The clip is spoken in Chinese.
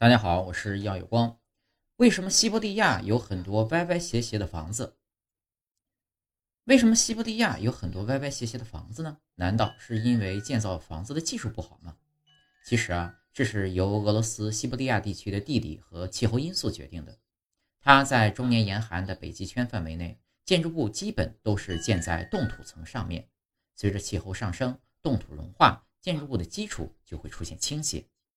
大家好，我是耀有光。为什么西伯利亚有很多歪歪斜斜的房子？为什么西伯利亚有很多歪歪斜斜的房子呢？难道是因为建造房子的技术不好吗？其实啊，这是由俄罗斯西伯利亚地区的地理和气候因素决定的。它在终年严寒的北极圈范围内，建筑物基本都是建在冻土层上面，随着气候上升，冻土融化，建筑物的基础就会出现倾斜。